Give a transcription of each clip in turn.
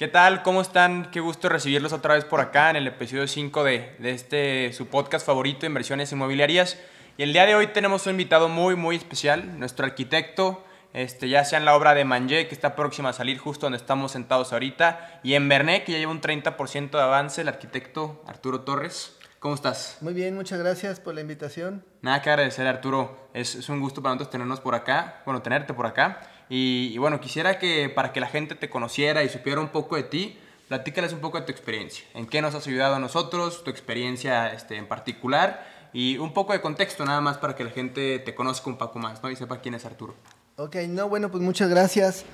¿Qué tal? ¿Cómo están? Qué gusto recibirlos otra vez por acá en el episodio 5 de, de este su podcast favorito, Inversiones Inmobiliarias. Y el día de hoy tenemos un invitado muy, muy especial, nuestro arquitecto, este, ya sea en la obra de Manje, que está próxima a salir justo donde estamos sentados ahorita, y en Bernet, que ya lleva un 30% de avance, el arquitecto Arturo Torres. ¿Cómo estás? Muy bien, muchas gracias por la invitación. Nada que agradecer, Arturo. Es, es un gusto para nosotros tenernos por acá, bueno, tenerte por acá. Y, y, bueno, quisiera que para que la gente te conociera y supiera un poco de ti, platícales un poco de tu experiencia. ¿En qué nos has ayudado a nosotros? Tu experiencia este, en particular y un poco de contexto nada más para que la gente te conozca un poco más ¿no? y sepa quién es Arturo. Ok, no, bueno, pues muchas gracias.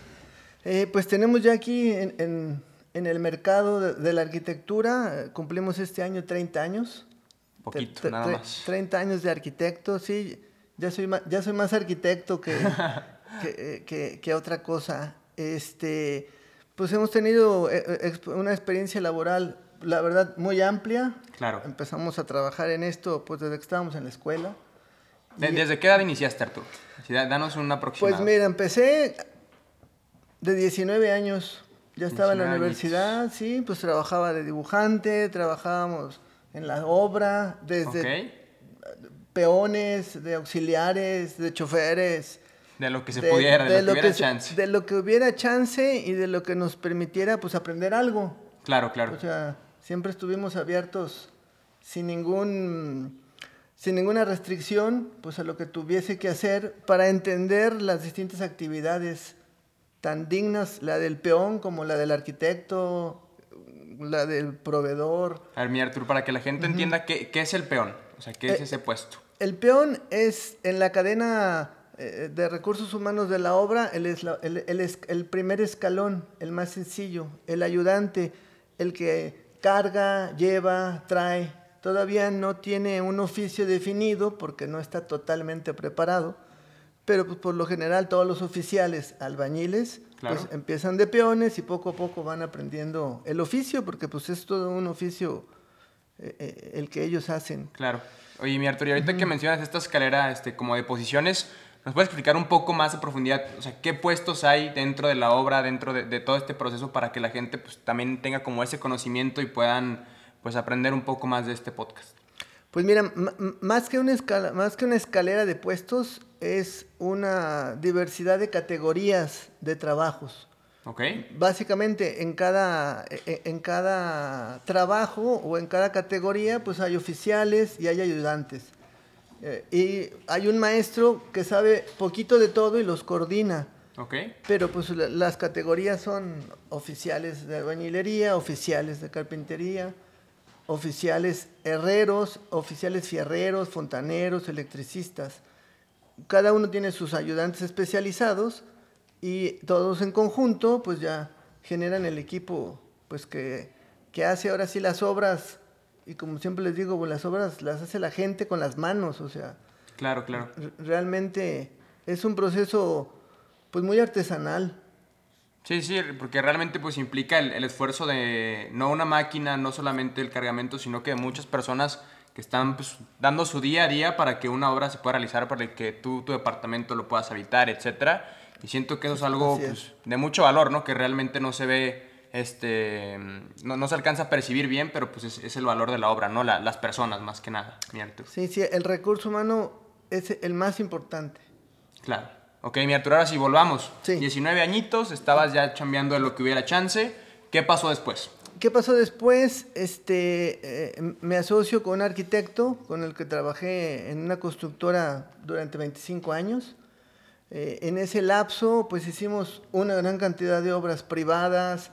Eh, pues tenemos ya aquí en, en, en el mercado de, de, la arquitectura, eh, cumplimos este año 30 años. Poquito, te, nada más. 30 años de arquitecto, sí, ya soy más, ya soy más arquitecto que, que, eh, que, que, otra cosa. Este, pues hemos tenido eh, una experiencia laboral, la verdad, muy amplia. Claro. Empezamos a trabajar en esto pues desde que estábamos en la escuela. ¿Desde qué edad iniciaste, Arturo? Danos un aproximado. Pues mira, empecé de 19 años. Ya estaba en la universidad, años. sí, pues trabajaba de dibujante, trabajábamos en la obra, desde okay. peones, de auxiliares, de choferes. De lo que se de, pudiera, de, de lo, que hubiera que, chance. De lo que hubiera chance y de lo que nos permitiera pues aprender algo. Claro, claro. O sea, siempre estuvimos abiertos sin ningún sin ninguna restricción, pues a lo que tuviese que hacer para entender las distintas actividades tan dignas, la del peón como la del arquitecto, la del proveedor. A ver, mi Arturo, para que la gente uh -huh. entienda qué, qué, es el peón, o sea, qué es eh, ese puesto. El peón es en la cadena eh, de recursos humanos de la obra, el, esla, el, el, el primer escalón, el más sencillo, el ayudante, el que carga, lleva, trae, todavía no tiene un oficio definido porque no está totalmente preparado, pero pues, por lo general todos los oficiales albañiles claro. pues, empiezan de peones y poco a poco van aprendiendo el oficio porque pues es todo un oficio eh, eh, el que ellos hacen. Claro. Oye, mi Arturo, y ahorita uh -huh. que mencionas esta escalera este, como de posiciones, ¿nos puedes explicar un poco más a profundidad? O sea, ¿qué puestos hay dentro de la obra, dentro de, de todo este proceso para que la gente pues, también tenga como ese conocimiento y puedan pues aprender un poco más de este podcast? Pues mira, más que, una escala, más que una escalera de puestos, es una diversidad de categorías de trabajos. Ok. Básicamente, en cada, e, e, en cada trabajo o en cada categoría, pues hay oficiales y hay ayudantes. Eh, y hay un maestro que sabe poquito de todo y los coordina. Okay. Pero pues las categorías son oficiales de albañilería, oficiales de carpintería, oficiales herreros, oficiales fierreros, fontaneros, electricistas. Cada uno tiene sus ayudantes especializados y todos en conjunto pues ya generan el equipo pues que, que hace ahora sí las obras y como siempre les digo, pues, las obras las hace la gente con las manos, o sea. Claro, claro. Realmente es un proceso pues muy artesanal. Sí, sí, porque realmente pues implica el, el, esfuerzo de no una máquina, no solamente el cargamento, sino que muchas personas que están pues, dando su día a día para que una obra se pueda realizar, para que tú, tu departamento lo puedas habitar, etc. Y siento que eso es algo pues, de mucho valor, ¿no? Que realmente no se ve, este, no, no se alcanza a percibir bien, pero pues es, es el valor de la obra, ¿no? La, las personas más que nada. Mierto. Sí, sí, el recurso humano es el más importante. Claro. Ok, mi Arturo, ahora sí, volvamos. Sí. 19 añitos, estabas ya chambeando de lo que hubiera chance. ¿Qué pasó después? ¿Qué pasó después? Este, eh, me asocio con un arquitecto con el que trabajé en una constructora durante 25 años. Eh, en ese lapso, pues hicimos una gran cantidad de obras privadas,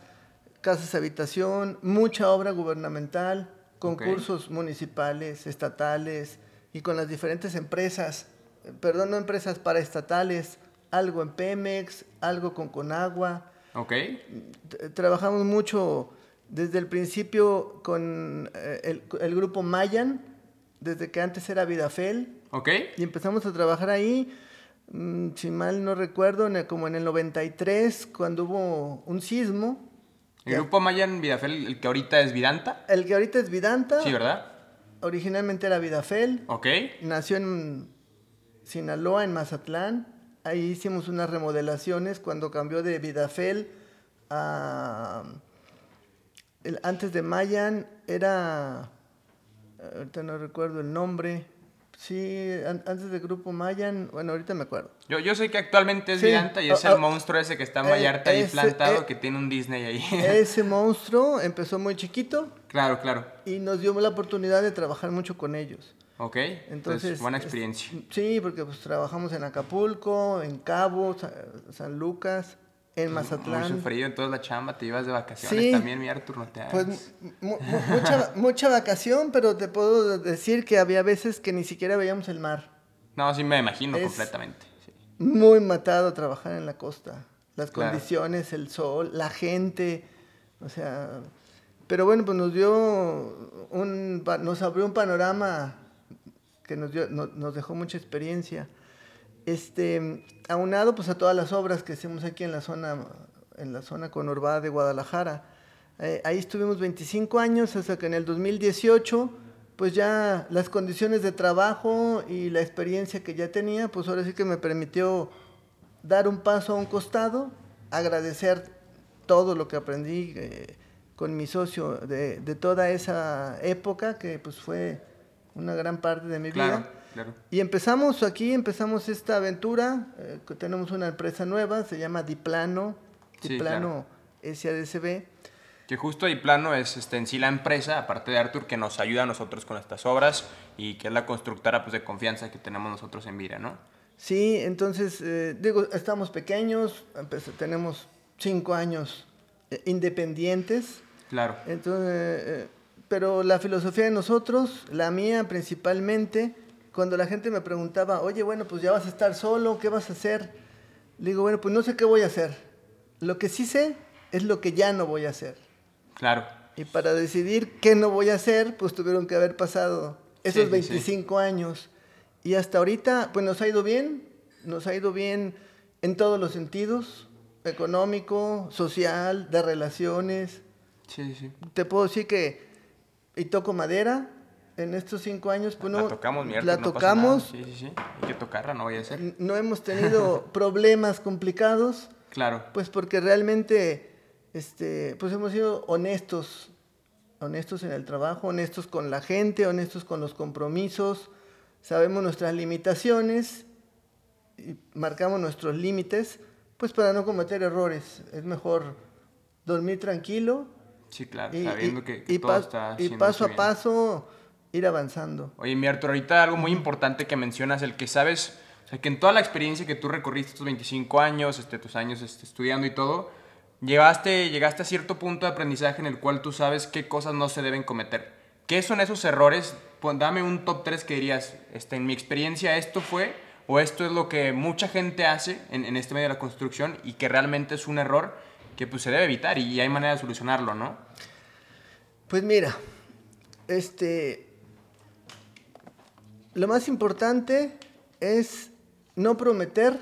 casas de habitación, mucha obra gubernamental, concursos okay. municipales, estatales y con las diferentes empresas perdón, no empresas paraestatales, algo en Pemex, algo con Conagua. Ok. Trabajamos mucho desde el principio con eh, el, el, grupo Mayan, desde que antes era Vidafel. Ok. Y empezamos a trabajar ahí, mmm, si mal no recuerdo, como en el 93, cuando hubo un sismo. ¿El grupo Mayan Vidafel, el que ahorita es Vidanta? El que ahorita es Vidanta. Sí, ¿verdad? Originalmente era Vidafel. Ok. Nació en Sinaloa, en Mazatlán. Ahí hicimos unas remodelaciones cuando cambió de Vidafel a, el- antes de Mayan era, ahorita no recuerdo el nombre, sí, an- antes del grupo Mayan, bueno, ahorita me acuerdo. Yo, yo sé que actualmente es Sí, Vidanta y es el monstruo ese que está en eh, Vallarta ahí ese, plantado eh, que tiene un Disney ahí. Ese monstruo empezó muy chiquito claro, claro. y nos dio la oportunidad de trabajar mucho con ellos. Ok. Entonces, buena es- experiencia. sí, porque pues trabajamos en Acapulco, en Cabo, Sa- San Lucas, en Mazatlán. sufrido en toda la chamba, te ibas de vacaciones Sí. también, mi Artur, no te Pues hagas. mu- mucha, mucha vacación, pero te puedo decir que había veces que ni siquiera veíamos el mar. No, sí me imagino es- completamente. sí. Muy matado trabajar en la costa. Las Claro. condiciones, el sol, la gente, o sea... Pero bueno, pues nos dio un... nos abrió un panorama que nos, dio, no- nos dejó mucha experiencia. Este, aunado pues a todas las obras que hacemos aquí en la zona, en la zona conurbada de Guadalajara. Eh, ahí estuvimos 25 años hasta que en el 2018 pues ya las condiciones de trabajo y la experiencia que ya tenía, pues ahora sí que me permitió dar un paso a un costado, agradecer todo lo que aprendí eh, con mi socio de, toda esa época, que pues fue una gran parte de mi vida. Claro. Y empezamos aquí, empezamos esta aventura, eh, que tenemos una empresa nueva, se llama Diplano, Sí, Diplano SADCB. Que justo y plano es este, en sí la empresa, aparte de Artur, que nos ayuda a nosotros con estas obras y que es la constructora pues, de confianza que tenemos nosotros en Vira, ¿no? Sí, entonces, eh, digo, estamos pequeños, tenemos cinco años eh, independientes, Claro. entonces, eh, pero la filosofía de nosotros, la mía principalmente, cuando la gente me preguntaba, oye, bueno, pues ya vas a estar solo, ¿qué vas a hacer? Le digo, bueno, pues no sé qué voy a hacer. Lo que sí sé es lo que ya no voy a hacer. Claro. Y para decidir qué no voy a hacer, pues tuvieron que haber pasado esos Sí, sí, sí. 25 años. Y hasta ahorita, pues nos ha ido bien, nos ha ido bien en todos los sentidos, económico, social, de relaciones. Sí, sí. Te puedo decir que, y toco madera, en estos cinco años, pues no, la tocamos, mi Artur, la no pasa nada. tocamos, Sí, sí, sí. Hay que tocarla, no vaya a n- no hemos tenido problemas complicados, Claro. pues porque realmente, este, pues hemos sido honestos, honestos en el trabajo, honestos con la gente, honestos con los compromisos, sabemos nuestras limitaciones y marcamos nuestros límites, pues para no cometer errores. Es mejor dormir tranquilo Sí, claro. y, sabiendo y- que, que y todo está y paso a bien. Ir avanzando. Oye, mi Arturo, ahorita algo muy importante que mencionas, el que sabes, o sea, que en toda la experiencia que tú recorriste estos 25 años, este, tus años este, estudiando y todo, llegaste, llegaste a cierto punto de aprendizaje en el cual tú sabes qué cosas no se deben cometer. ¿Qué son esos errores? Pon- dame un top 3 que dirías, este, en mi experiencia esto fue, o esto es lo que mucha gente hace en, en este medio de la construcción y que realmente es un error que pues se debe evitar y, y hay manera de solucionarlo, ¿no? Pues mira, este, lo más importante es no prometer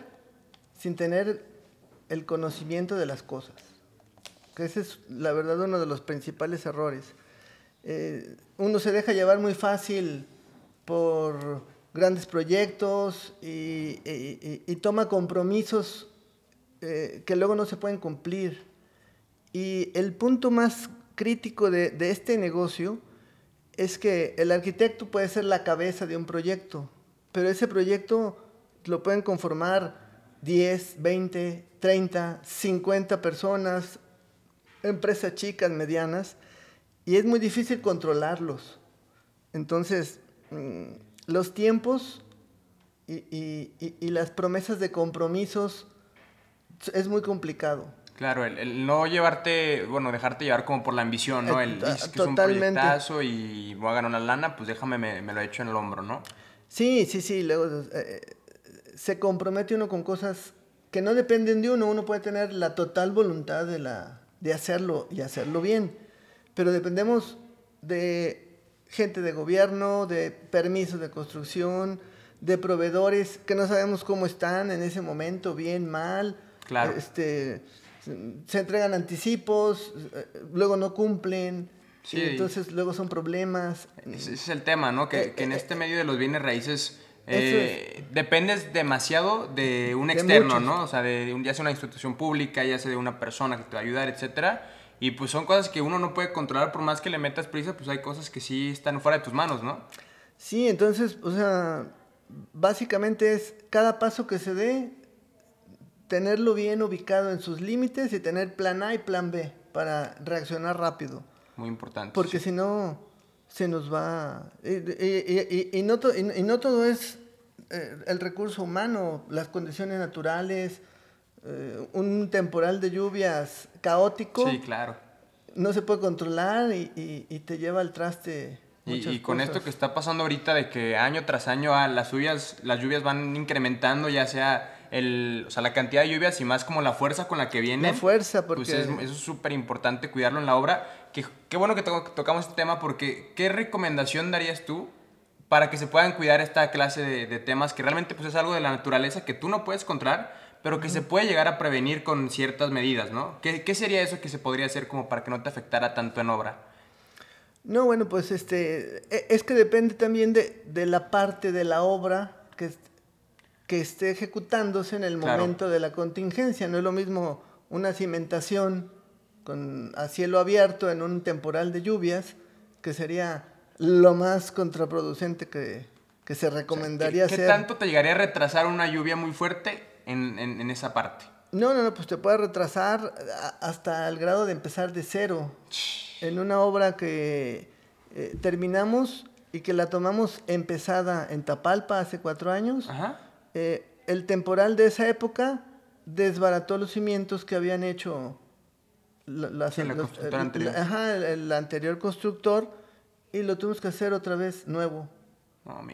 sin tener el conocimiento de las cosas. Que ese es, la verdad, uno de los principales errores. Eh, uno se deja llevar muy fácil por grandes proyectos y, toma compromisos eh, que luego no se pueden cumplir. Y el punto más crítico de, de este negocio es que el arquitecto puede ser la cabeza de un proyecto, pero ese proyecto lo pueden conformar 10, 20, 30, 50 personas, empresas chicas, medianas, y es muy difícil controlarlos. Entonces, mm, los tiempos y, las promesas de compromisos es muy complicado. Claro, el, el no llevarte, bueno, dejarte llevar como por la ambición, ¿no? Eh, El, que es un proyectazo y voy a ganar una lana, pues déjame, me, me lo echo en el hombro, ¿no? Sí, sí, sí. Luego eh, se compromete uno con cosas que no dependen de uno. Uno puede tener la total voluntad de, la, de hacerlo y hacerlo bien. Pero dependemos de gente de gobierno, de permisos de construcción, de proveedores que no sabemos cómo están en ese momento, bien, mal. Claro. Este, se entregan anticipos, eh, luego no cumplen. Sí. y entonces luego son problemas. Ese, es el tema, ¿no? Que, Eh, que en eh, este medio de los bienes raíces dependes demasiado de un De externo, muchos. ¿no? O sea, de un- ya sea una institución pública, ya sea de una persona que te va a ayudar, etcétera. Y pues son cosas que uno no puede controlar por más que le metas prisa, pues hay cosas que sí están fuera de tus manos, ¿no? Sí, entonces, o sea, básicamente es cada paso que se dé, tenerlo bien ubicado en sus límites y tener plan A y plan B para reaccionar rápido. Muy importante. Porque si no, se nos va... Y, no, y no, todo es eh, el recurso humano, las condiciones naturales, eh, un temporal de lluvias caótico. Sí, claro. No se puede controlar y, te lleva al traste y, con esto que está pasando ahorita de que año tras año ah, las lluvias, las lluvias van incrementando, ya sea el, o sea, la cantidad de lluvias y más como la fuerza con la que viene. La fuerza, pues porque... Pues eso es súper importante cuidarlo en la obra. Que, qué bueno que tocamos este tema porque ¿qué recomendación darías tú para que se puedan cuidar esta clase de, temas que realmente pues es algo de la naturaleza que tú no puedes controlar, pero que se puede llegar a prevenir con ciertas medidas, ¿no? ¿Qué, ¿Qué sería eso que se podría hacer como para que no te afectara tanto en obra? No, bueno, pues este, e, es que depende también de, de la parte de la obra que, que esté ejecutándose en el momento de la contingencia. No es lo mismo una cimentación con, a cielo abierto en un temporal de lluvias, que sería lo más contraproducente que, que se recomendaría hacer. ¿Qué tanto te llegaría a retrasar una lluvia muy fuerte en, en, en esa parte? No, no, no, pues te puede retrasar hasta el grado de empezar de cero en una obra que eh, terminamos y que la tomamos empezada en Tapalpa hace cuatro años. Eh, el temporal de esa época desbarató los cimientos que habían hecho la, el, anterior. Ajá, el, anterior constructor y lo tuvimos que hacer otra vez nuevo. No, mi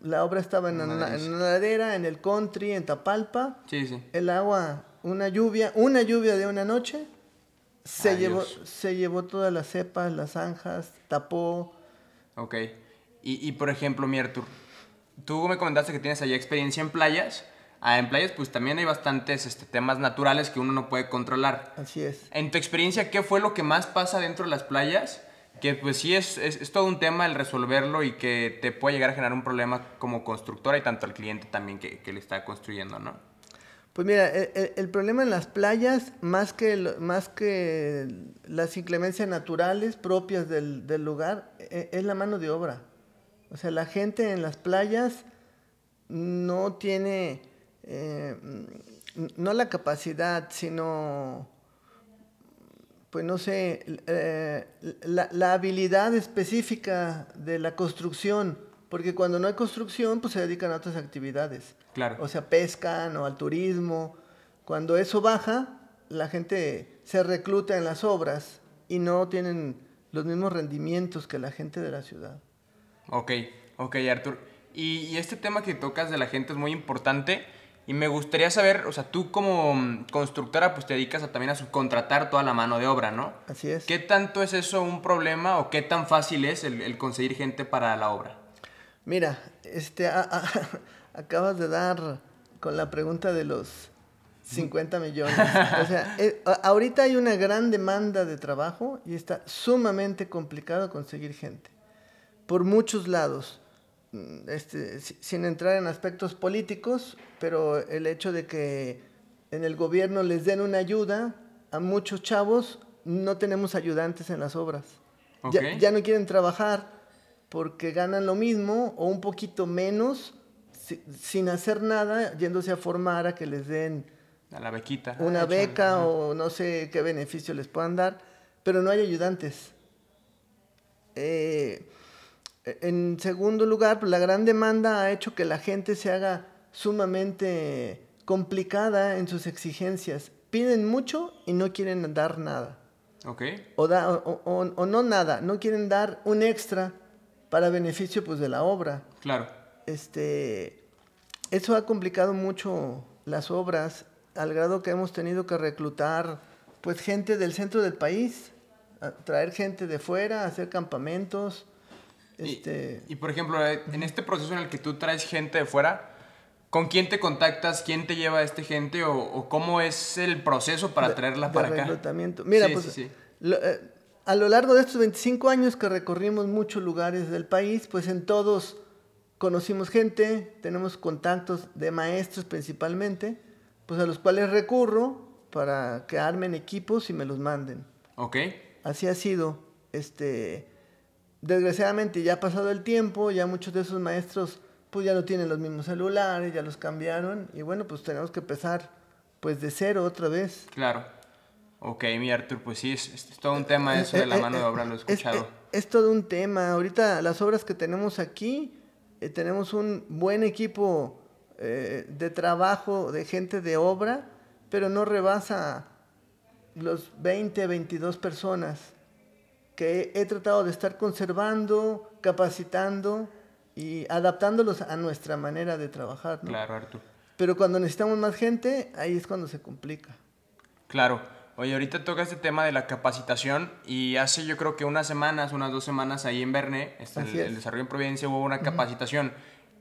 La obra estaba en, una, en ladera, en el country, en Tapalpa. Sí, sí. El agua, una lluvia, una lluvia de una noche se, llevó, se llevó todas las cepas, las zanjas, tapó. Ok. Y, y por ejemplo, Miertur, tú me comentaste que tienes allá experiencia en playas. Ah, en playas, pues también hay bastantes este, temas naturales que uno no puede controlar. Así es. En tu experiencia, ¿qué fue lo que más pasa dentro de las playas? Que pues sí es, es, es, todo un tema el resolverlo y que te puede llegar a generar un problema como constructora y tanto al cliente también que, que le está construyendo, ¿no? Pues mira, e, e, el, problema en las playas, más que, más que las inclemencias naturales propias del, lugar, e, es la mano de obra. O sea, la gente en las playas no tiene, eh, no la capacidad, sino, pues no sé, eh, la, la, habilidad específica de la construcción, porque cuando no hay construcción, pues se dedican a otras actividades. O sea, pescan o al turismo. Cuando eso baja, la gente se recluta en las obras y no tienen los mismos rendimientos que la gente de la ciudad. Ok, ok, Artur. Y, este tema que tocas de la gente es muy importante y me gustaría saber, o sea, tú como mm, constructora pues te dedicas a, también a subcontratar toda la mano de obra, ¿no? Así es. ¿Qué tanto es eso un problema o qué tan fácil es el, conseguir gente para la obra? Mira, este, acabas de dar con la pregunta de los 50 millones. O sea, eh, ahorita hay una gran demanda de trabajo y está sumamente complicado conseguir gente. Por muchos lados. Mm, este, sin entrar en aspectos políticos, pero el hecho de que en el gobierno les den una ayuda a muchos chavos, no tenemos ayudantes en las obras. Ya, ya no quieren trabajar porque ganan lo mismo o un poquito menos sin hacer nada, yéndose a formar a que les den a la bequita. Una ah, beca o no sé qué beneficio les puedan dar, pero no hay ayudantes. Eh, en segundo lugar, pues, la gran demanda ha hecho que la gente se haga sumamente complicada en sus exigencias. Piden mucho y no quieren dar nada. Okay. O, o, no nada, no quieren dar un extra para beneficio pues, de la obra. Claro este, eso ha complicado mucho las obras, al grado que hemos tenido que reclutar pues gente del centro del país, traer gente de fuera, hacer campamentos. Este... Y, por ejemplo, eh, en este proceso en el que tú traes gente de fuera, ¿con quién te contactas? ¿Quién te lleva a este gente? ¿O, cómo es el proceso para traerla para acá? Mira, pues eh, a lo largo de estos 25 años que recorrimos muchos lugares del país, pues en todos conocimos gente, tenemos contactos de maestros principalmente, pues a los cuales recurro para que armen equipos y me los manden. Ok. Así ha sido. Este, desgraciadamente ya ha pasado el tiempo, ya muchos de esos maestros pues ya no tienen los mismos celulares, ya los cambiaron y bueno, pues tenemos que empezar pues de cero otra vez. Claro. Ok, mi Artur, pues sí, es, es todo un tema eso de la Eh, eh, mano de eh, obra, lo he es- escuchado. Es, es todo un tema. Ahorita las obras que tenemos aquí, eh, tenemos un buen equipo eh, de trabajo, de gente de obra, pero no rebasa los 20, 22 personas que he, tratado de estar conservando, capacitando y adaptándolos a nuestra manera de trabajar. ¿no? Claro, Artur. Pero cuando necesitamos más gente, ahí es cuando se complica. Claro. Oye, ahorita toca este tema de la capacitación y hace yo creo que unas semanas, unas dos semanas ahí en Verne, este, Así el, es. el desarrollo en Providencia, hubo una capacitación.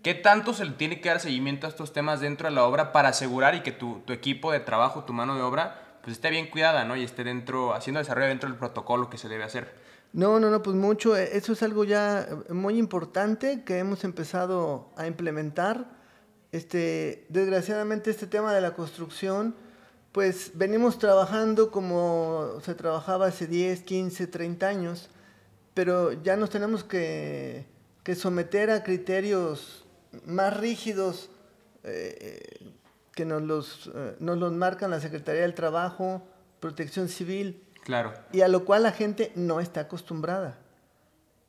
¿Qué tanto se le tiene que dar seguimiento a estos temas dentro de la obra para asegurar y que tu, tu equipo de trabajo, tu mano de obra, pues esté bien cuidada, ¿no? Y esté dentro, haciendo desarrollo dentro del protocolo que se debe hacer. No, no, no, pues mucho. eh, Eso es algo ya eh, muy importante que hemos empezado a implementar. Este, desgraciadamente este tema de la construcción, pues venimos trabajando como se trabajaba hace 10, 15, 30 años, pero ya nos tenemos que, que someter a criterios más rígidos eh, que nos los, eh, nos los marcan la Secretaría del Trabajo, Protección Civil Claro. y a lo cual la gente no está acostumbrada.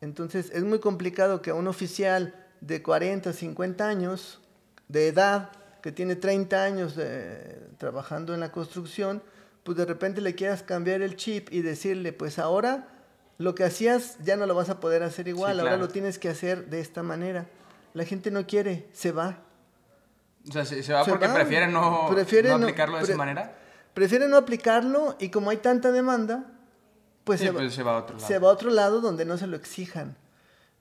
Entonces es muy complicado que a un oficial de 40, 50 años de edad, que tiene 30 años de- trabajando en la construcción, pues de repente le quieras cambiar el chip y decirle, pues ahora lo que hacías ya no lo vas a poder hacer igual, Sí, ahora lo tienes que hacer de esta manera. La gente no quiere, se va. O sea, se, se va Se porque va. prefiere no, Prefiere no no- aplicarlo de esa manera. Prefiere no aplicarlo y como hay tanta demanda, pues, Sí, se, va, pues se va a otro lado. se va a otro lado donde no se lo exijan.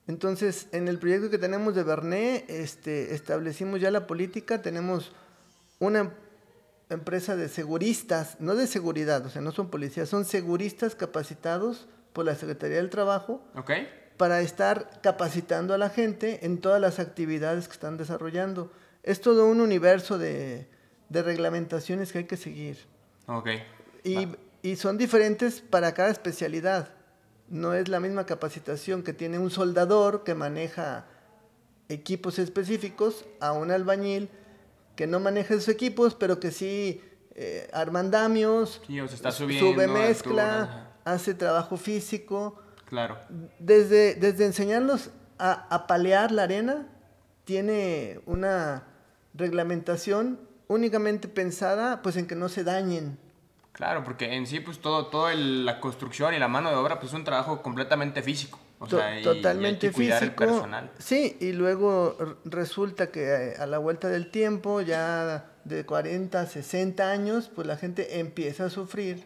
Entonces, en el proyecto que tenemos de Berné, este, establecimos ya la política, tenemos una em- empresa de seguristas, no de seguridad, o sea, no son policías, son seguristas capacitados por la Secretaría del Trabajo para estar capacitando a la gente en todas las actividades que están desarrollando. Es todo un universo de, de reglamentaciones que hay que seguir. Ok. Y, Va. y son diferentes para cada especialidad. No es la misma capacitación que tiene un soldador que maneja equipos específicos a un albañil que no maneja esos equipos, pero que sí eh, arma andamios, Sí, o se está subiendo. sube mezcla, hace trabajo físico. Claro. Desde, desde enseñarlos a, a palear la arena, tiene una reglamentación únicamente pensada pues en que no se dañen. Claro, porque en sí, pues todo, todo el- la construcción y la mano de obra, pues es un trabajo completamente físico. O To- sea, y- y hay totalmente que cuidar físico. el personal. Sí, y luego resulta que eh, a la vuelta del tiempo, ya de 40, 60 años, pues la gente empieza a sufrir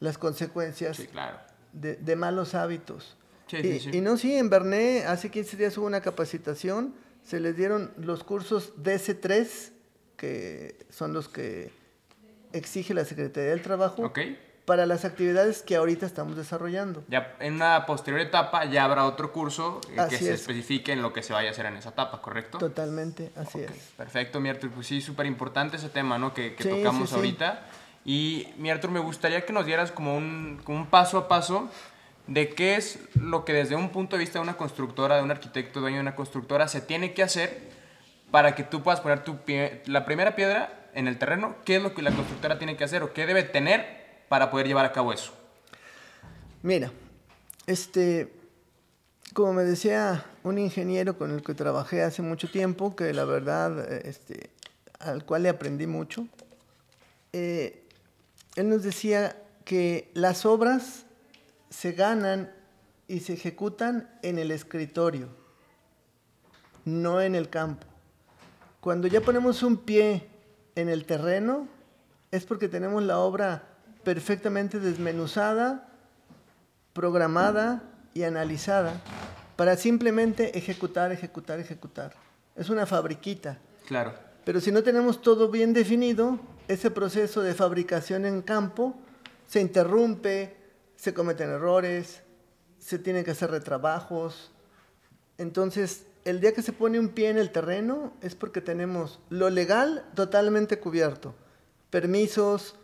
las consecuencias Sí, claro. de, de malos hábitos. Sí, y, sí. y no, sí, en Berné hace 15 días hubo una capacitación, se les dieron los cursos DC3, que son los que exige la Secretaría del Trabajo, para las actividades que ahorita estamos desarrollando. Ya en una posterior etapa ya habrá otro curso eh, que se es. especifique en lo que se vaya a hacer en esa etapa, ¿correcto? Totalmente, así Ok, es. Perfecto, mi Artur. Pues sí, súper importante ese tema, ¿no? Que, que Sí, tocamos sí, sí. ahorita. Y, mi Artur, me gustaría que nos dieras como un, como un paso a paso de qué es lo que desde un punto de vista de una constructora, de un arquitecto, dueño de una constructora, se tiene que hacer para que tú puedas poner tu pie- la primera piedra en el terreno. ¿Qué es lo que la constructora tiene que hacer o qué debe tener para poder llevar a cabo eso? Mira, este, como me decía un ingeniero con el que trabajé hace mucho tiempo, que la verdad, este, al cual le aprendí mucho, eh, él nos decía que las obras se ganan y se ejecutan en el escritorio, no en el campo. Cuando ya ponemos un pie en el terreno, es porque tenemos la obra perfectamente desmenuzada, programada y analizada para simplemente ejecutar, ejecutar, ejecutar. Es una fabriquita. Claro. Pero si no tenemos todo bien definido, ese proceso de fabricación en campo se interrumpe, se cometen errores, se tienen que hacer retrabajos. Entonces, el día que se pone un pie en el terreno es porque tenemos lo legal totalmente cubierto, permisos,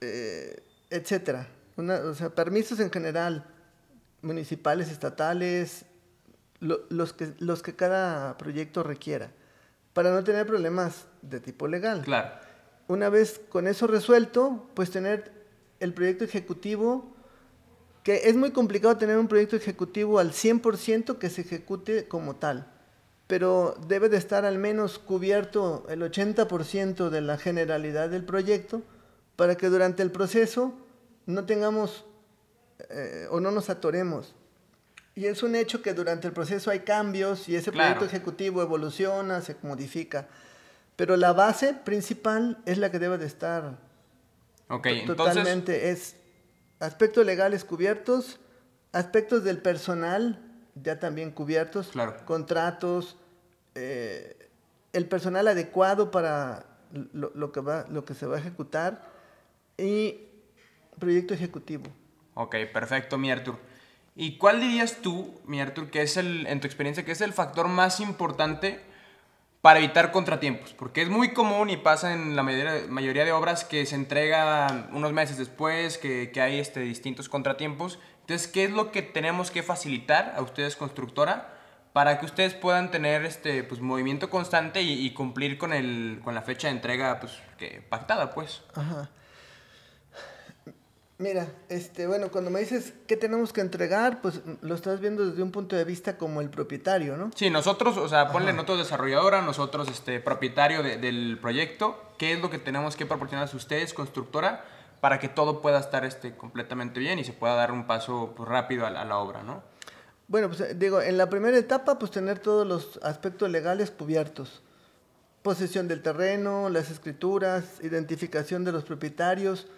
eh, etcétera. o sea, permisos en general, municipales, estatales, los, que, los que cada proyecto requiera, para no tener problemas de tipo legal. Claro. Una vez con eso resuelto, pues tener el proyecto ejecutivo, que es muy complicado tener un proyecto ejecutivo al 100% que se ejecute como tal, pero debe de estar al menos cubierto el 80% de la generalidad del proyecto para que durante el proceso no tengamos eh, o no nos atoremos. Y es un hecho que durante el proceso hay cambios y ese proyecto ejecutivo evoluciona, se modifica. Pero la base principal es la que debe de estar totalmente. Es aspectos legales cubiertos, aspectos del personal ya también cubiertos, contratos, eh, el personal adecuado para lo, que va, lo que se va a ejecutar y proyecto ejecutivo. Ok, perfecto, mi Artur. ¿Y cuál dirías tú, mi Artur, que es el, en tu experiencia, que es el factor más importante para evitar contratiempos? Porque es muy común y pasa en la mayoría, de obras que se entrega unos meses después, que, que hay este, distintos contratiempos. Entonces, ¿qué es lo que tenemos que facilitar a ustedes, constructora, para que ustedes puedan tener este pues, movimiento constante y, cumplir con, el, con la fecha de entrega pues, que, pactada, pues? Ajá. Mira, este, bueno, cuando me dices qué tenemos que entregar, pues lo estás viendo desde un punto de vista como el propietario, ¿no? Sí, nosotros, o sea, ponle nosotros desarrolladora, nosotros este, propietario del proyecto, ¿qué es lo que tenemos que proporcionar a ustedes, constructora, para que todo pueda estar este, completamente bien y se pueda dar un paso pues, rápido a la, obra, ¿no? Bueno, pues digo, en la primera etapa, pues tener todos los aspectos legales cubiertos. Posesión del terreno, las escrituras, identificación de los propietarios,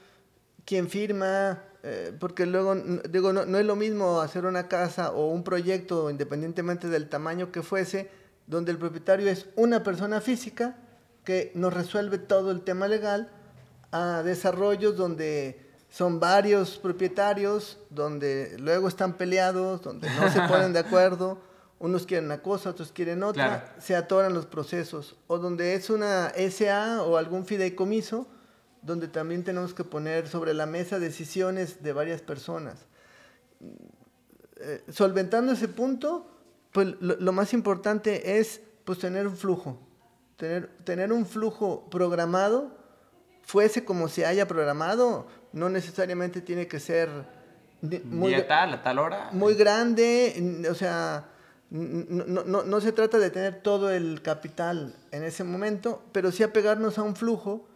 quién firma, eh, porque luego, digo, no, es lo mismo hacer una casa o un proyecto, independientemente del tamaño que fuese, donde el propietario es una persona física que nos resuelve todo el tema legal, a desarrollos donde son varios propietarios, donde luego están peleados, donde no se ponen de acuerdo, unos quieren una cosa, otros quieren otra, se atoran los procesos, o donde es una SA o algún fideicomiso, donde también tenemos que poner sobre la mesa decisiones de varias personas. Eh, solventando ese punto, pues lo, más importante es pues tener un flujo, tener, tener un flujo programado, fuese como se haya programado, no necesariamente tiene que ser muy, tal, a tal hora. Muy grande, o sea, no, no, no, se trata de tener todo el capital en ese momento, pero sí apegarnos a un flujo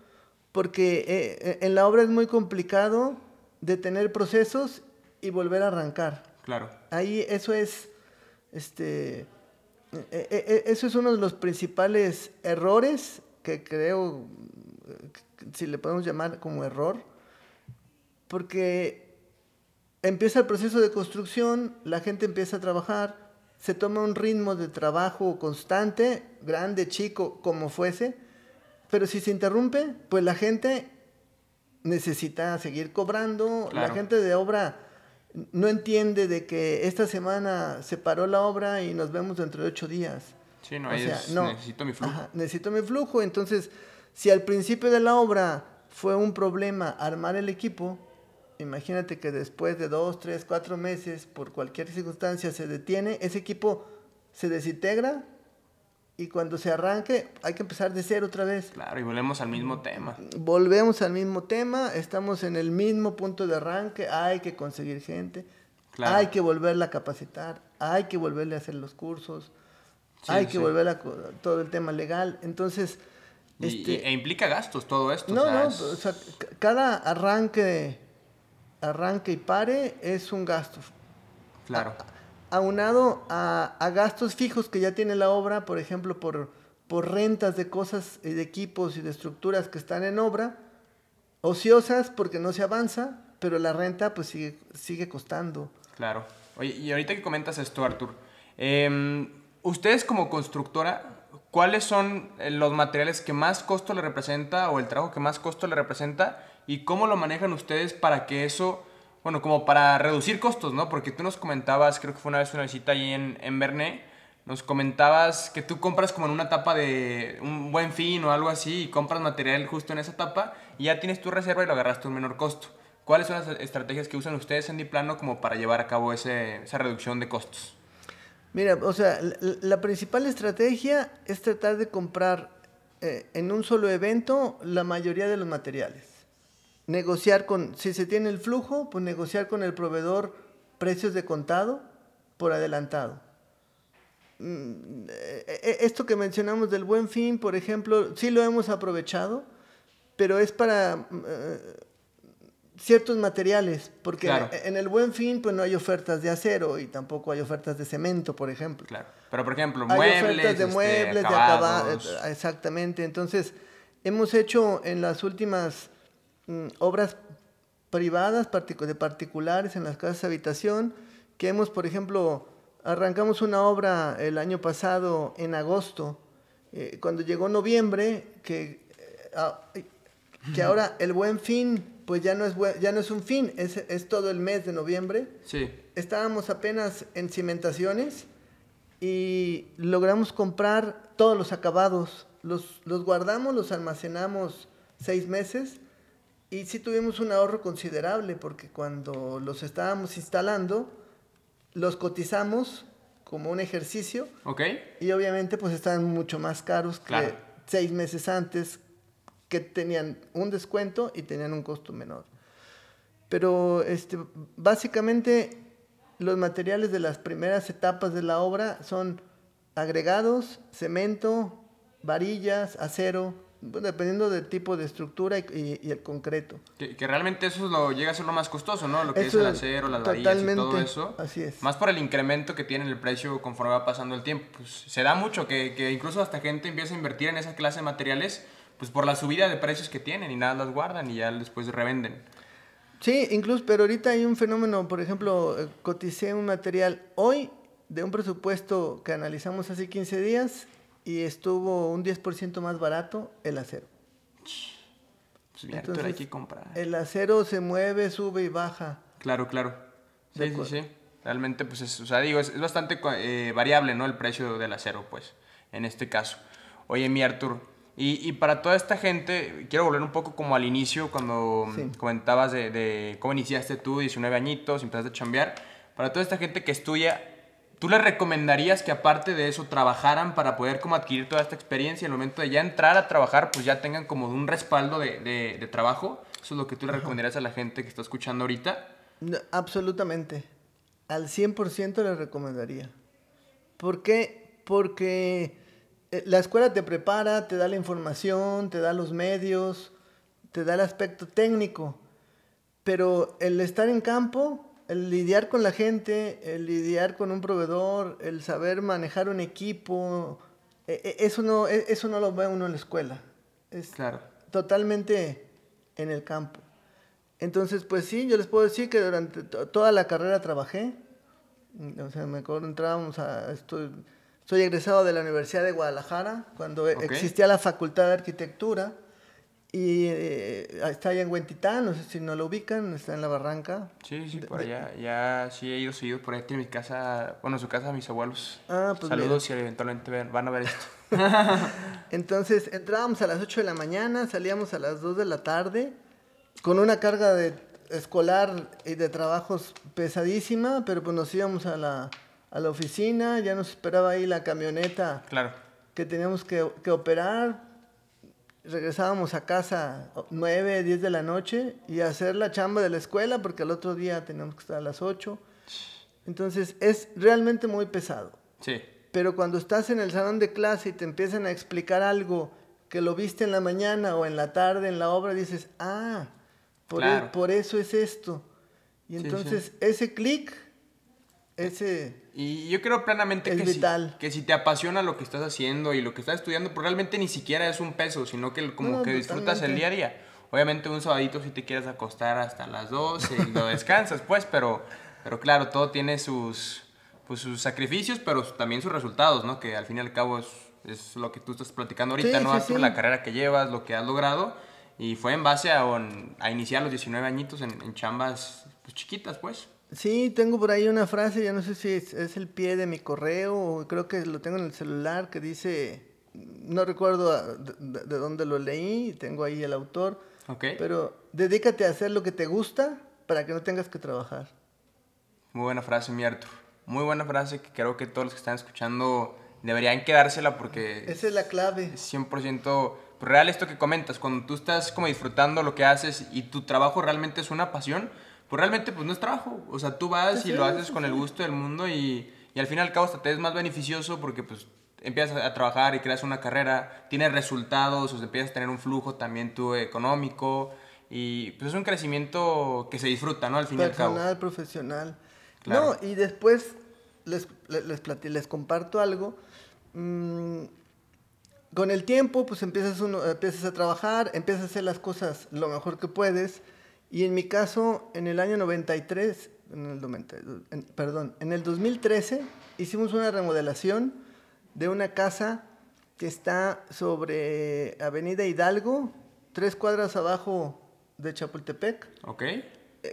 porque eh, eh, en la obra es muy complicado detener procesos y volver a arrancar. Claro. Ahí eso es, este, eh, eso es uno de los principales errores que creo, si le podemos llamar como error, porque empieza el proceso de construcción, la gente empieza a trabajar, se toma un ritmo de trabajo constante, grande, chico, como fuese, pero si se interrumpe, pues la gente necesita seguir cobrando, la gente de obra no entiende de que esta semana se paró la obra y nos vemos dentro de ocho días. Sí, no, necesito mi flujo. necesito mi flujo, entonces, si al principio de la obra fue un problema armar el equipo, imagínate que después de dos, tres, cuatro meses, por cualquier circunstancia, se detiene, ese equipo se desintegra y cuando se arranque hay que empezar de cero otra vez. Claro, y volvemos al mismo tema. Volvemos al mismo tema, estamos en el mismo punto de arranque, hay que conseguir gente, hay que volverla a capacitar, hay que volverle a hacer los cursos, hay que volver a todo el tema legal. Entonces... este, e implica gastos todo esto. No, no, o sea, cada arranque, arranque y pare es un gasto. Claro aunado a, a, gastos fijos que ya tiene la obra, por ejemplo, por, por rentas de cosas, y de equipos y de estructuras que están en obra, ociosas porque no se avanza, pero la renta pues sigue, sigue costando. Claro. Oye, y ahorita que comentas esto, Artur, em, ustedes como constructora, ¿cuáles son eh, los materiales que más costo le representa o el trabajo que más costo le representa y cómo lo manejan ustedes para que eso bueno, como para reducir costos, ¿no? Porque tú nos comentabas, creo que fue una vez una visita ahí en, en nos comentabas que tú compras como en una etapa de un buen fin o algo así y compras material justo en esa etapa y ya tienes tu reserva y lo agarraste a un menor costo. ¿Cuáles son las estrategias que usan ustedes en Diplano como para llevar a cabo ese, esa reducción de costos? Mira, o sea, la, la principal estrategia es tratar de comprar eh, en un solo evento la mayoría de los materiales. Negociar con, si se tiene el flujo, pues negociar con el proveedor precios de contado por adelantado. Mm, eh, eh, esto que mencionamos del buen fin, por ejemplo, sí lo hemos aprovechado, pero es para ciertos materiales, porque en el buen fin pues no hay ofertas de acero y tampoco hay ofertas de cemento, por ejemplo. Claro. Pero por ejemplo, hay muebles, ofertas de este, muebles, de acabados. acabados, exactamente. Entonces, hemos hecho en las últimas mm, obras privadas de particulares en las casas de habitación, que hemos, por ejemplo, arrancamos una obra el año pasado en agosto, eh, cuando llegó noviembre, que, eh, ah, que ahora el buen fin, pues ya no es, buen- ya no es un fin, es, es todo el mes de noviembre. Sí. Estábamos apenas en cimentaciones y logramos comprar todos los acabados. Los, los guardamos, los almacenamos seis meses y sí tuvimos un ahorro considerable porque cuando los estábamos instalando, los cotizamos como un ejercicio ¿Ok? y obviamente pues estaban mucho más caros que Claro. seis meses antes que tenían un descuento y tenían un costo menor. Pero este, básicamente los materiales de las primeras etapas de la obra son agregados, cemento, varillas, acero, dependiendo del tipo de estructura y, y- y el concreto. Que, que realmente eso es lo, llega a ser lo más costoso, ¿no? Lo que Eso es el acero, las varillas y todo eso. así es. Más por el incremento que tiene el precio conforme va pasando el tiempo. Pues se da mucho que, que incluso hasta gente empieza a invertir en esa clase de materiales, pues por la subida de precios que tienen y nada las guardan y ya después revenden. Sí, incluso, pero ahorita hay un fenómeno, por ejemplo, eh, coticé un material hoy de un presupuesto que analizamos hace 15 días y estuvo un 10% más barato el acero. Pues bien, Arturo, hay Entonces, que comprar. El acero se mueve, sube y baja. Claro, claro. Sí, sí, sí. Realmente, pues, es, o sea, digo, es, es bastante eh, variable, ¿no? El precio del acero, pues, en este caso. Oye, mi Artur, y, y para toda esta gente, quiero volver un poco como al inicio, cuando Sí. comentabas de, de cómo iniciaste tú, 19 añitos, empezaste a chambear. Para toda esta gente que estudia, ¿tú les recomendarías que aparte de eso trabajaran para poder como adquirir toda esta experiencia y al momento de ya entrar a trabajar, pues ya tengan como un respaldo de, de- de trabajo? Eso es lo que tú le recomendarías a la gente que está escuchando ahorita. No, absolutamente. Al 100% le recomendaría. ¿Por qué? Porque eh, la escuela te prepara, te da la información, te da los medios, te da el aspecto técnico. Pero el estar en campo, el lidiar con la gente, el lidiar con un proveedor, el saber manejar un equipo, eh, eh, eso no, eh, eso no lo ve uno en la escuela. Es Claro. totalmente en el campo. Entonces, pues sí, yo les puedo decir que durante to- toda la carrera trabajé. O sea, me acuerdo, entrábamos a... Estoy, soy egresado de la Universidad de Guadalajara, cuando e- existía la Facultad de Arquitectura. Y eh, está allá en Huentitán, no sé si no lo ubican, está en la Barranca. Sí, sí, por de- allá. Ya sí he ido seguido por ahí. Tiene mi casa, bueno, su casa mis abuelos. Ah, pues Saludos si eventualmente ven- van a ver esto. Entonces entrábamos a las 8 de la mañana, salíamos a las 2 de la tarde, con una carga de escolar y de trabajos pesadísima, pero pues nos íbamos a la, a la oficina, ya nos esperaba ahí la camioneta Claro. que teníamos que, que operar, regresábamos a casa 9, 10 de la noche y hacer la chamba de la escuela porque al otro día teníamos que estar a las 8. Entonces es realmente muy pesado. Sí. Pero cuando estás en el salón de clase y te empiezan a explicar algo que lo viste en la mañana o en la tarde en la obra, dices, ah, por, Claro. por eso es esto. Y Sí, entonces ese clic, ese... Y yo creo plenamente Es que, vital. Si, que si te apasiona lo que estás haciendo y lo que estás estudiando, pues realmente ni siquiera es un peso, sino que como No, que disfrutas el totalmente. día a día. Obviamente un sabadito si te quieres acostar hasta las 12 y lo descansas, pues, pero, pero claro, todo tiene sus, pues, sus sacrificios, pero también sus resultados, ¿no? Que al fin y al cabo es, es lo que tú estás platicando ahorita, Sí, ¿no? sí, sí. La carrera que llevas, lo que has logrado. Y fue en base a, a iniciar los 19 añitos en, en chambas pues, chiquitas, pues. Sí, tengo por ahí una frase, ya no sé si es, es el pie de mi correo o creo que lo tengo en el celular que dice, no recuerdo a- de, de- de dónde lo leí, tengo ahí el autor, Ok. Pero dedícate a hacer lo que te gusta para que no tengas que trabajar. Muy buena frase, mi. Muy buena frase que creo que todos los que están escuchando deberían quedársela porque Esa es la clave. es 100% pues, real esto que comentas. Cuando tú estás como disfrutando lo que haces y tu trabajo realmente es una pasión, pues realmente pues no es trabajo. O sea, tú vas Sí, y lo haces sí, con el gusto del mundo y, y al fin y al cabo hasta te es más beneficioso porque pues empiezas a trabajar y creas una carrera, tienes resultados, o sea, empiezas a tener un flujo también tú económico y pues es un crecimiento que se disfruta, ¿no? Al fin y al cabo. Profesional. Claro. No, y después les, les, les, plati- les comparto algo. Mm, con el tiempo, pues empiezas, uno, empiezas a trabajar, empiezas a hacer las cosas lo mejor que puedes. Y en mi caso, en el año 93, en el 90, en- perdón, en el 2013 hicimos una remodelación de una casa que está sobre Avenida Hidalgo, tres cuadras abajo de Chapultepec. ¿Ok? Eh,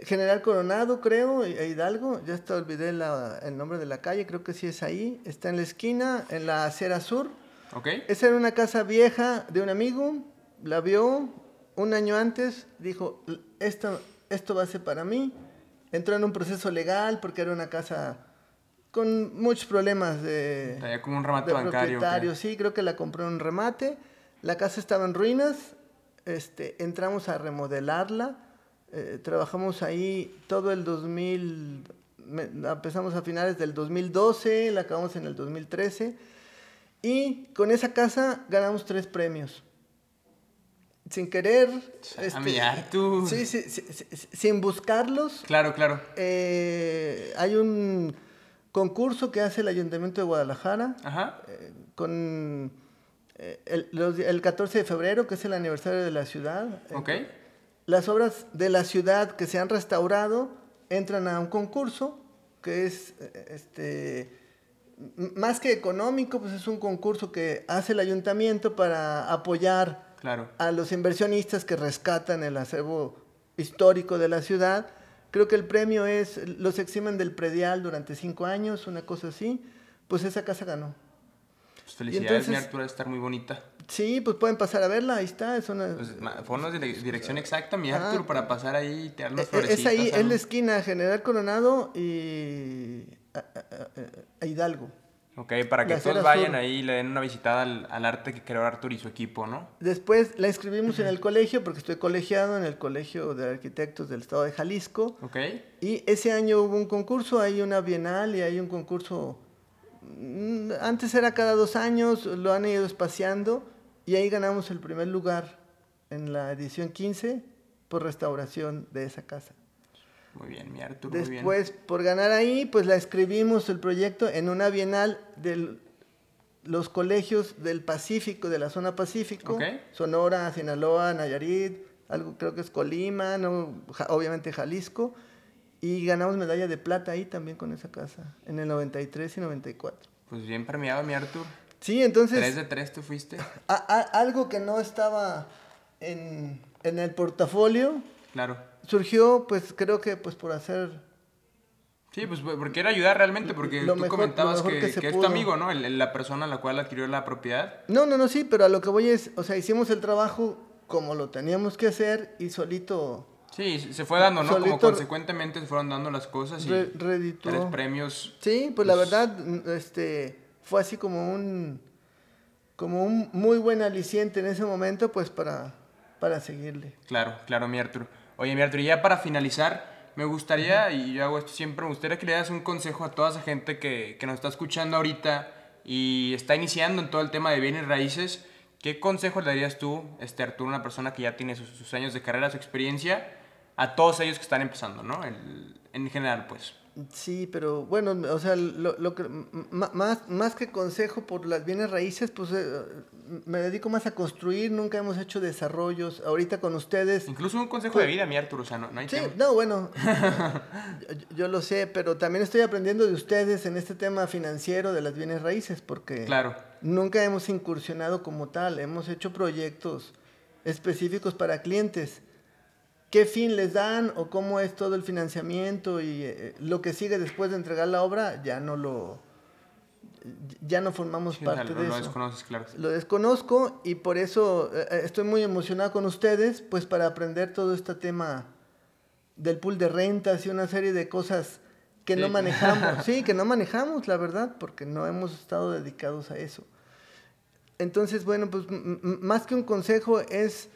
General Coronado, creo, e Hidalgo, ya hasta olvidé la- el nombre de la calle, creo que sí es ahí. Está en la esquina, en la acera sur. ¿Ok? Esa era una casa vieja de un amigo, la vio un año antes, dijo, esto, esto va a ser para mí. Entró en un proceso legal porque era una casa con muchos problemas de, Traía como un remate de bancario. Sí, creo que la compró en un remate. La casa estaba en ruinas. Este, entramos a remodelarla. eh, trabajamos ahí todo el 2000. me- empezamos a finales del 2012, la acabamos en el 2013. Y con esa casa ganamos tres premios. Sin querer. este, mi Artur. sí, sí, sí, sin buscarlos. Claro, claro. Eh, hay un concurso que hace el Ayuntamiento de Guadalajara Ajá. eh, con eh, el, los- el 14 de febrero, que es el aniversario de la ciudad. Ok. Las obras de la ciudad que se han restaurado entran a un concurso que es este más que económico, pues es un concurso que hace el ayuntamiento para apoyar Claro. a los inversionistas que rescatan el acervo histórico de la ciudad. Creo que el premio es, los eximen del predial durante cinco años, una cosa así. Pues esa casa ganó. Pues felicidades, mi entonces- Artur, de estar muy bonita. Sí, pues pueden pasar a verla, ahí está. Es una... Pues, ponnos de dirección exacta, mi Ah, Artur, para pasar ahí y tirar eh, florecitas. es ahí, es la esquina General Coronado y a, a- a- a Hidalgo. Ok, para que todos vayan sur. ahí y le den una visitada al, al arte que creó Artur y su equipo, ¿no? Después la inscribimos en el colegio, porque estoy colegiado en el Colegio de Arquitectos del Estado de Jalisco. Ok. Y ese año hubo un concurso, hay una bienal y hay un concurso. mm, Antes era cada dos años, lo han ido espaciando y ahí ganamos el primer lugar en la edición 15 por restauración de esa casa. Muy bien, mi Artur, muy bien. Después, por ganar ahí, pues la escribimos el proyecto en una bienal de los colegios del Pacífico, de la zona Pacífico. Sonora, Sinaloa, Nayarit, algo creo que es Colima, no, Ja- obviamente Jalisco, y ganamos medalla de plata ahí también con esa casa, en el 93 y 94. Pues bien premiado, mi Artur. Sí, entonces, Tres de tres tú fuiste. a- a- algo que no estaba en, en el portafolio, Claro. Surgió pues creo que pues por hacer Sí, pues porque era ayudar realmente, porque Lo tú mejor- comentabas que, que es tu amigo, ¿no? El- el- la persona a la cual adquirió la propiedad. No, no, no, sí, pero a lo que voy es, o sea, hicimos el trabajo como lo teníamos que hacer y solito Sí, se fue dando, ¿no? Como consecuentemente se fueron dando las cosas y re- redituó. tres premios. Sí, pues la Pues- verdad, mm, este, fue así como un, como un muy buen aliciente en ese momento, pues para, para seguirle. Claro, claro, mi Artur. Oye, mi Artur, y ya para finalizar, me gustaría, y yo hago esto siempre, me gustaría que le das un consejo a toda esa gente que, que nos está escuchando ahorita y está iniciando en todo el tema de bienes raíces. ¿Qué consejo le darías tú, este Artur, una persona que ya tiene sus, años de carrera, su experiencia, a todos ellos que están empezando, ¿no? En general, pues. Sí, pero bueno, o sea, lo, lo que, más, más que consejo por las bienes raíces, pues eh, me dedico más a construir, nunca hemos hecho desarrollos. Ahorita con ustedes, Incluso un consejo de vida, mi Artur, o sea, no, no hay Sí, no, bueno, yo, yo lo sé, pero también estoy aprendiendo de ustedes en este tema financiero de las bienes raíces, porque Claro, nunca hemos incursionado como tal, hemos hecho proyectos específicos para clientes. ¿Qué fin les dan o cómo es todo el financiamiento y eh, lo que sigue después de entregar la obra? Ya no lo, ya no formamos parte de eso. Lo desconoces, claro. Lo desconozco y por eso eh, eh, estoy muy emocionado con ustedes, pues para aprender todo este tema del pool de rentas y una serie de cosas que no manejamos. sí, que no manejamos, la verdad, porque no hemos estado dedicados a eso. Entonces, bueno, pues más que un consejo es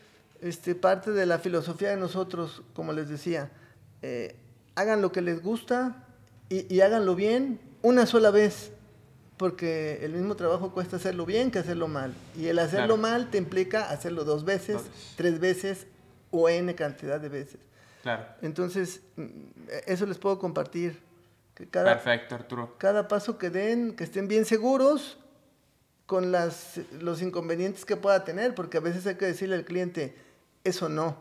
este, parte de la filosofía de nosotros, como les decía. Eh, hagan lo que les gusta y, y háganlo bien una sola vez porque el mismo trabajo cuesta hacerlo bien que hacerlo mal. Y el hacerlo mal te implica hacerlo dos veces, tres veces o n cantidad de veces. Claro. Entonces, mm, eso les puedo compartir. Que cada, Perfecto, Arturo. Cada paso que den, que estén bien seguros con las, los inconvenientes que pueda tener, porque a veces hay que decirle al cliente, eso no.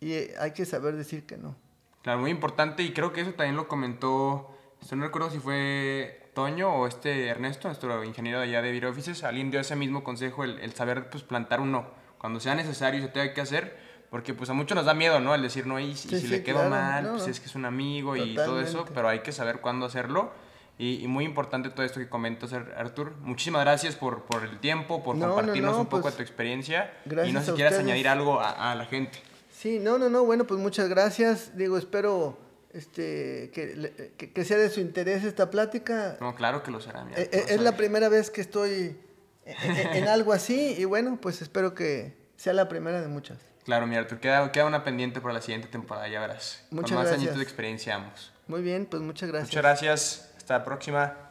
Y hay que saber decir que no. Claro, muy importante y creo que eso también lo comentó, no recuerdo si fue Toño o este Ernesto, nuestro ingeniero de allá de Video Offices, alguien dio ese mismo consejo, el, saber pues plantar un no, cuando sea necesario y se tenga que hacer, porque pues a muchos nos da miedo, ¿no? El decir no, y, si le quedo mal, pues es que es un amigo y todo eso, pero hay que saber cuándo hacerlo. Y, muy importante todo esto que comentas, Artur. Muchísimas gracias por, por el tiempo, por compartirnos un poco pues, de tu experiencia. y no sé si quieras añadir algo a, a la gente. Sí, no, no, no, bueno, pues muchas gracias. Digo, espero este, que, que, sea de su interés esta plática. No, claro que lo será. Eh, eh, es, la primera vez que estoy en, algo así y bueno, pues espero que sea la primera de muchas. Claro, mira, queda, queda una pendiente para la siguiente temporada, ya verás. Muchas Con más añitos de experiencia ambos. Muy bien, pues muchas gracias. Muchas gracias. Hasta la próxima.